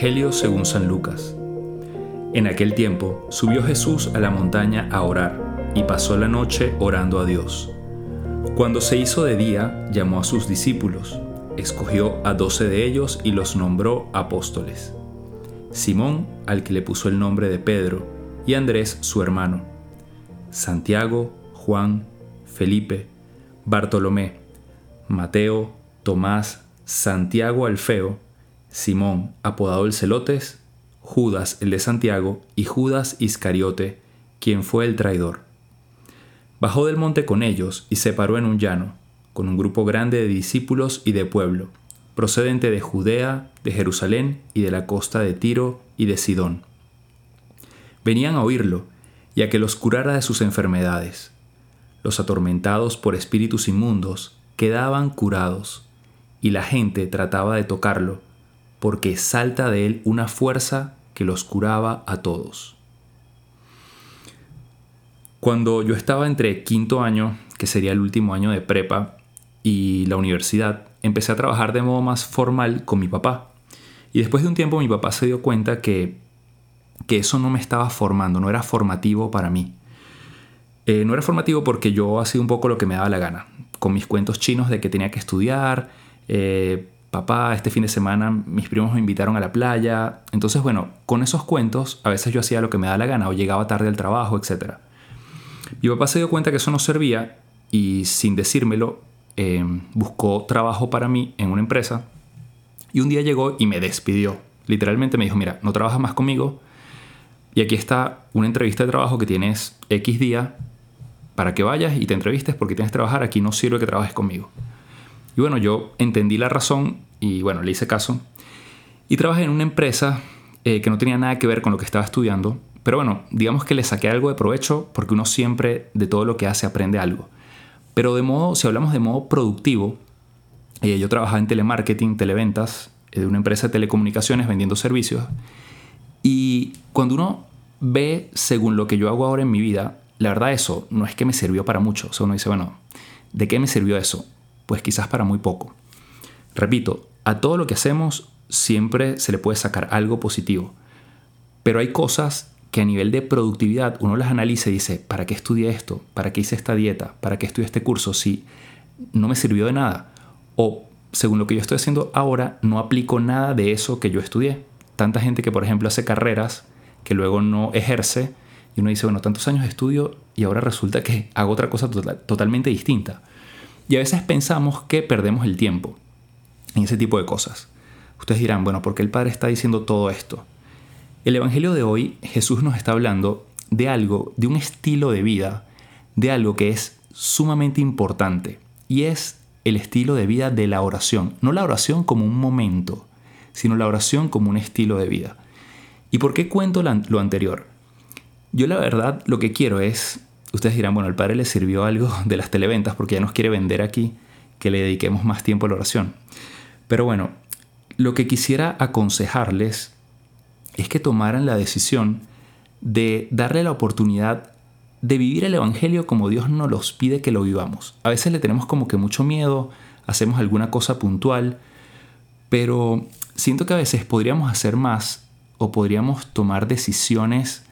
Según San Lucas. En aquel tiempo subió Jesús a la montaña a orar y pasó la noche orando a Dios. Cuando se hizo de día, llamó a sus discípulos, escogió a doce de ellos y los nombró apóstoles. Simón, al que le puso el nombre de Pedro, y Andrés, su hermano. Santiago, Juan, Felipe, Bartolomé, Mateo, Tomás, Santiago Alfeo, Simón, apodado el Celotes, Judas el de Santiago y Judas Iscariote, quien fue el traidor. Bajó del monte con ellos y se paró en un llano, con un grupo grande de discípulos y de pueblo, procedente de Judea, de Jerusalén y de la costa de Tiro y de Sidón. Venían a oírlo y a que los curara de sus enfermedades. Los atormentados por espíritus inmundos quedaban curados, y la gente trataba de tocarlo porque salta de él una fuerza que los curaba a todos. Cuando yo estaba entre quinto año, que sería el último año de prepa, y la universidad, empecé a trabajar de modo más formal con mi papá. Y después de un tiempo mi papá se dio cuenta que, que eso no me estaba formando, no era formativo para mí. Eh, no era formativo porque yo hacía un poco lo que me daba la gana, con mis cuentos chinos de que tenía que estudiar, eh, papá, este fin de semana mis primos me invitaron a la playa. Entonces, bueno, con esos cuentos a veces yo hacía lo que me da la gana o llegaba tarde al trabajo, etc. Mi papá se dio cuenta que eso no servía y sin decírmelo eh, buscó trabajo para mí en una empresa y un día llegó y me despidió. Literalmente me dijo, mira, no trabajas más conmigo y aquí está una entrevista de trabajo que tienes X día para que vayas y te entrevistes porque tienes que trabajar, aquí no sirve que trabajes conmigo. Y bueno, yo entendí la razón y bueno, le hice caso. Y trabajé en una empresa eh, que no tenía nada que ver con lo que estaba estudiando. Pero bueno, digamos que le saqué algo de provecho porque uno siempre de todo lo que hace aprende algo. Pero de modo, si hablamos de modo productivo, eh, yo trabajaba en telemarketing, televentas, eh, de una empresa de telecomunicaciones vendiendo servicios. Y cuando uno ve según lo que yo hago ahora en mi vida, la verdad eso no es que me sirvió para mucho. O sea, uno dice, bueno, ¿de qué me sirvió eso? Pues quizás para muy poco. Repito, a todo lo que hacemos siempre se le puede sacar algo positivo, pero hay cosas que a nivel de productividad uno las analiza y dice, ¿para qué estudié esto? ¿Para qué hice esta dieta? ¿Para qué estudié este curso? Si no me sirvió de nada. O según lo que yo estoy haciendo ahora, no aplico nada de eso que yo estudié. Tanta gente que, por ejemplo, hace carreras que luego no ejerce y uno dice, bueno, tantos años de estudio y ahora resulta que hago otra cosa totalmente distinta. Y a veces pensamos que perdemos el tiempo en ese tipo de cosas. Ustedes dirán, bueno, ¿por qué el Padre está diciendo todo esto? El Evangelio de hoy, Jesús nos está hablando de algo, de un estilo de vida, de algo que es sumamente importante, y es el estilo de vida de la oración. No la oración como un momento, sino la oración como un estilo de vida. ¿Y por qué cuento lo anterior? Yo la verdad lo que quiero es ustedes dirán, bueno, el padre le sirvió algo de las televentas porque ya nos quiere vender aquí que le dediquemos más tiempo a la oración. Pero bueno, lo que quisiera aconsejarles es que tomaran la decisión de darle la oportunidad de vivir el Evangelio como Dios nos los pide que lo vivamos. A veces le tenemos como que mucho miedo, hacemos alguna cosa puntual, pero siento que a veces podríamos hacer más o podríamos tomar decisiones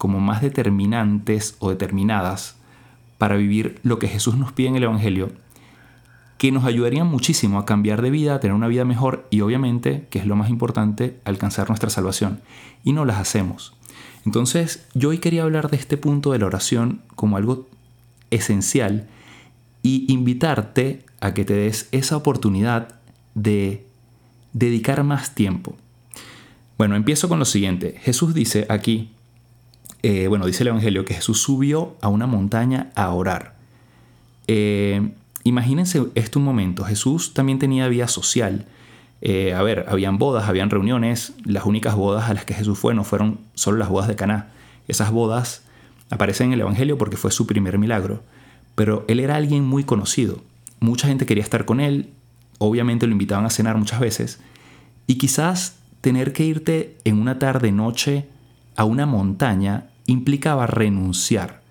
como más determinantes o determinadas para vivir lo que Jesús nos pide en el Evangelio, que nos ayudarían muchísimo a cambiar de vida, a tener una vida mejor y obviamente, que es lo más importante, alcanzar nuestra salvación. Y no las hacemos. Entonces, yo hoy quería hablar de este punto de la oración como algo esencial y invitarte a que te des esa oportunidad de dedicar más tiempo. Bueno, empiezo con lo siguiente. Jesús dice aquí, eh, bueno, dice el Evangelio que Jesús subió a una montaña a orar. Eh, imagínense esto un momento, Jesús también tenía vida social. Eh, a ver, habían bodas, habían reuniones, las únicas bodas a las que Jesús fue no fueron solo las bodas de Caná. Esas bodas aparecen en el Evangelio porque fue su primer milagro, pero él era alguien muy conocido. Mucha gente quería estar con él, obviamente lo invitaban a cenar muchas veces, y quizás tener que irte en una tarde noche a una montaña implicaba renunciar.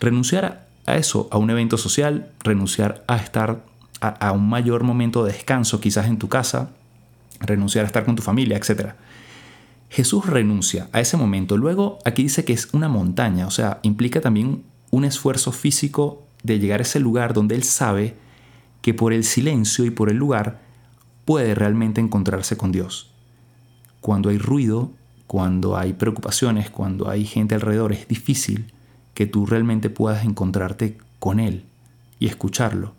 Renunciar a eso, a un evento social, renunciar a estar a, un mayor momento de descanso, quizás en tu casa, renunciar a estar con tu familia, etc. Jesús renuncia a ese momento. Luego aquí dice que es una montaña, o sea, implica también un esfuerzo físico de llegar a ese lugar donde él sabe que por el silencio y por el lugar puede realmente encontrarse con Dios. Cuando hay ruido, cuando hay preocupaciones, cuando hay gente alrededor, es difícil que tú realmente puedas encontrarte con Él y escucharlo.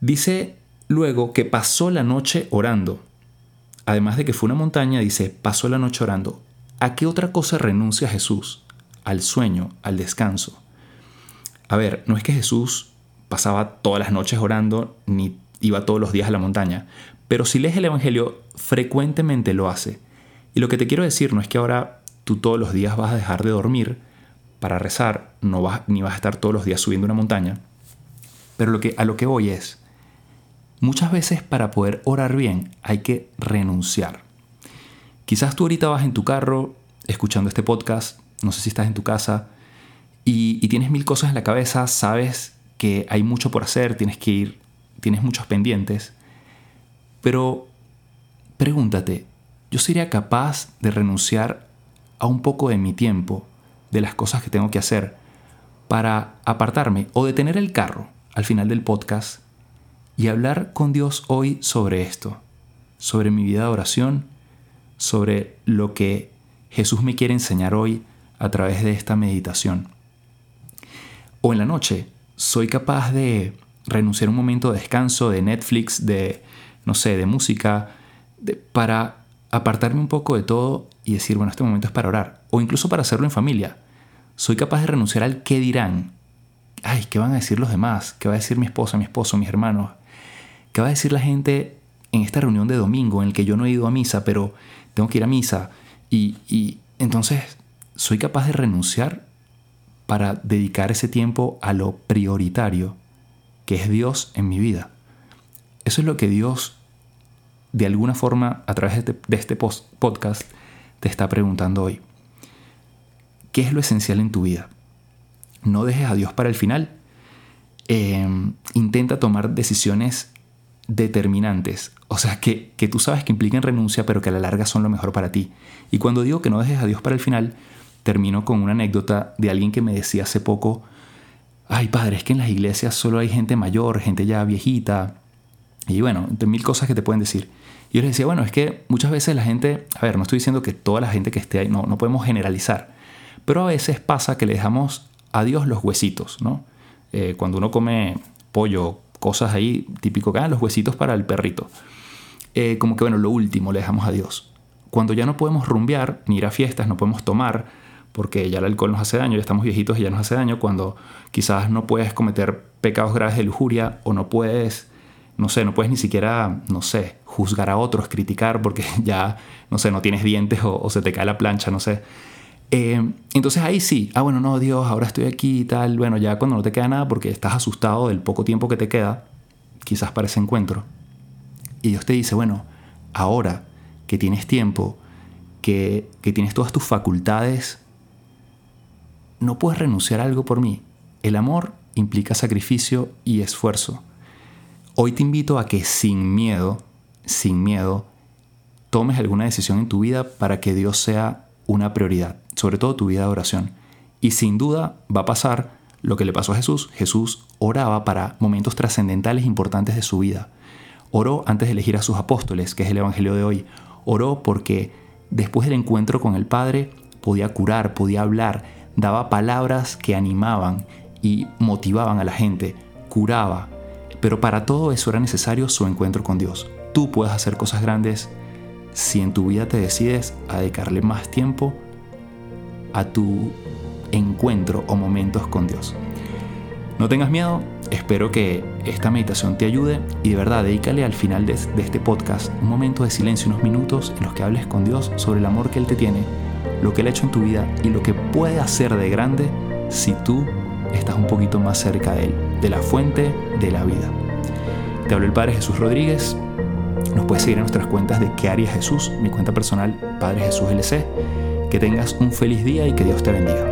Dice luego que pasó la noche orando. Además de que fue una montaña, dice, pasó la noche orando. ¿A qué otra cosa renuncia Jesús? Al sueño, al descanso. A ver, no es que Jesús pasaba todas las noches orando ni iba todos los días a la montaña, pero si lees el Evangelio, frecuentemente lo hace. Y lo que te quiero decir no es que ahora tú todos los días vas a dejar de dormir para rezar, no vas, ni vas a estar todos los días subiendo una montaña, pero lo que, a lo que voy es, muchas veces para poder orar bien hay que renunciar. Quizás tú ahorita vas en tu carro escuchando este podcast, no sé si estás en tu casa, y, y tienes mil cosas en la cabeza, sabes que hay mucho por hacer, tienes que ir, tienes muchos pendientes, pero pregúntate, ¿yo sería capaz de renunciar a un poco de mi tiempo, de las cosas que tengo que hacer, para apartarme o detener el carro al final del podcast y hablar con Dios hoy sobre esto, sobre mi vida de oración, sobre lo que Jesús me quiere enseñar hoy a través de esta meditación? O en la noche, soy capaz de renunciar a un momento de descanso, de Netflix, de, no sé, de música, para apartarme un poco de todo y decir, bueno, este momento es para orar. O incluso para hacerlo en familia. Soy capaz de renunciar al qué dirán. Ay, ¿qué van a decir los demás? ¿Qué va a decir mi esposa, mi esposo, mis hermanos? ¿Qué va a decir la gente en esta reunión de domingo en el que yo no he ido a misa, pero tengo que ir a misa? Y, y entonces, ¿soy capaz de renunciar para dedicar ese tiempo a lo prioritario, que es Dios en mi vida. Eso es lo que Dios, de alguna forma, a través de este, este podcast, te está preguntando hoy. ¿Qué es lo esencial en tu vida? No dejes a Dios para el final. Em, intenta tomar decisiones determinantes, o sea, que, que tú sabes que implican renuncia, pero que a la larga son lo mejor para ti. Y cuando digo que no dejes a Dios para el final, termino con una anécdota de alguien que me decía hace poco, ay padre, es que en las iglesias solo hay gente mayor, gente ya viejita, y bueno, mil cosas que te pueden decir. Y yo les decía, bueno, es que muchas veces la gente, a ver, no estoy diciendo que toda la gente que esté ahí, no, no podemos generalizar, pero a veces pasa que le dejamos a Dios los huesitos, ¿no? Eh, cuando uno come pollo, cosas ahí, típico que ah, los huesitos para el perrito. Eh, como que bueno, lo último le dejamos a Dios. Cuando ya no podemos rumbear, ni ir a fiestas, no podemos tomar, porque ya el alcohol nos hace daño, ya estamos viejitos y ya nos hace daño, cuando quizás no puedes cometer pecados graves de lujuria o no puedes, no sé, no puedes ni siquiera, no sé, juzgar a otros, criticar porque ya, no sé, no tienes dientes o, se te cae la plancha, no sé. Eh, entonces ahí sí, ah, bueno, no, Dios, ahora estoy aquí y tal, bueno, ya cuando no te queda nada porque estás asustado del poco tiempo que te queda, quizás para ese encuentro. Y Dios te dice, bueno, ahora que tienes tiempo, que, que tienes todas tus facultades no puedes renunciar a algo por mí. El amor implica sacrificio y esfuerzo. Hoy te invito a que sin miedo, sin miedo, tomes alguna decisión en tu vida para que Dios sea una prioridad, sobre todo tu vida de oración. Y sin duda va a pasar lo que le pasó a Jesús. Jesús oraba para momentos trascendentales importantes de su vida. Oró antes de elegir a sus apóstoles, que es el Evangelio de hoy. Oró porque después del encuentro con el Padre podía curar, podía hablar, daba palabras que animaban y motivaban a la gente, curaba, pero para todo eso era necesario su encuentro con Dios. Tú puedes hacer cosas grandes si en tu vida te decides a dedicarle más tiempo a tu encuentro o momentos con Dios. No tengas miedo, espero que esta meditación te ayude y de verdad dedícale al final de, este podcast un momento de silencio, unos minutos en los que hables con Dios sobre el amor que Él te tiene lo que Él ha hecho en tu vida y lo que puede hacer de grande si tú estás un poquito más cerca de Él, de la fuente de la vida. Te hablo el Padre Jesús Rodríguez. Nos puedes seguir en nuestras cuentas de ¿Qué haría Jesús? Mi cuenta personal, Padre Jesús LC. Que tengas un feliz día y que Dios te bendiga.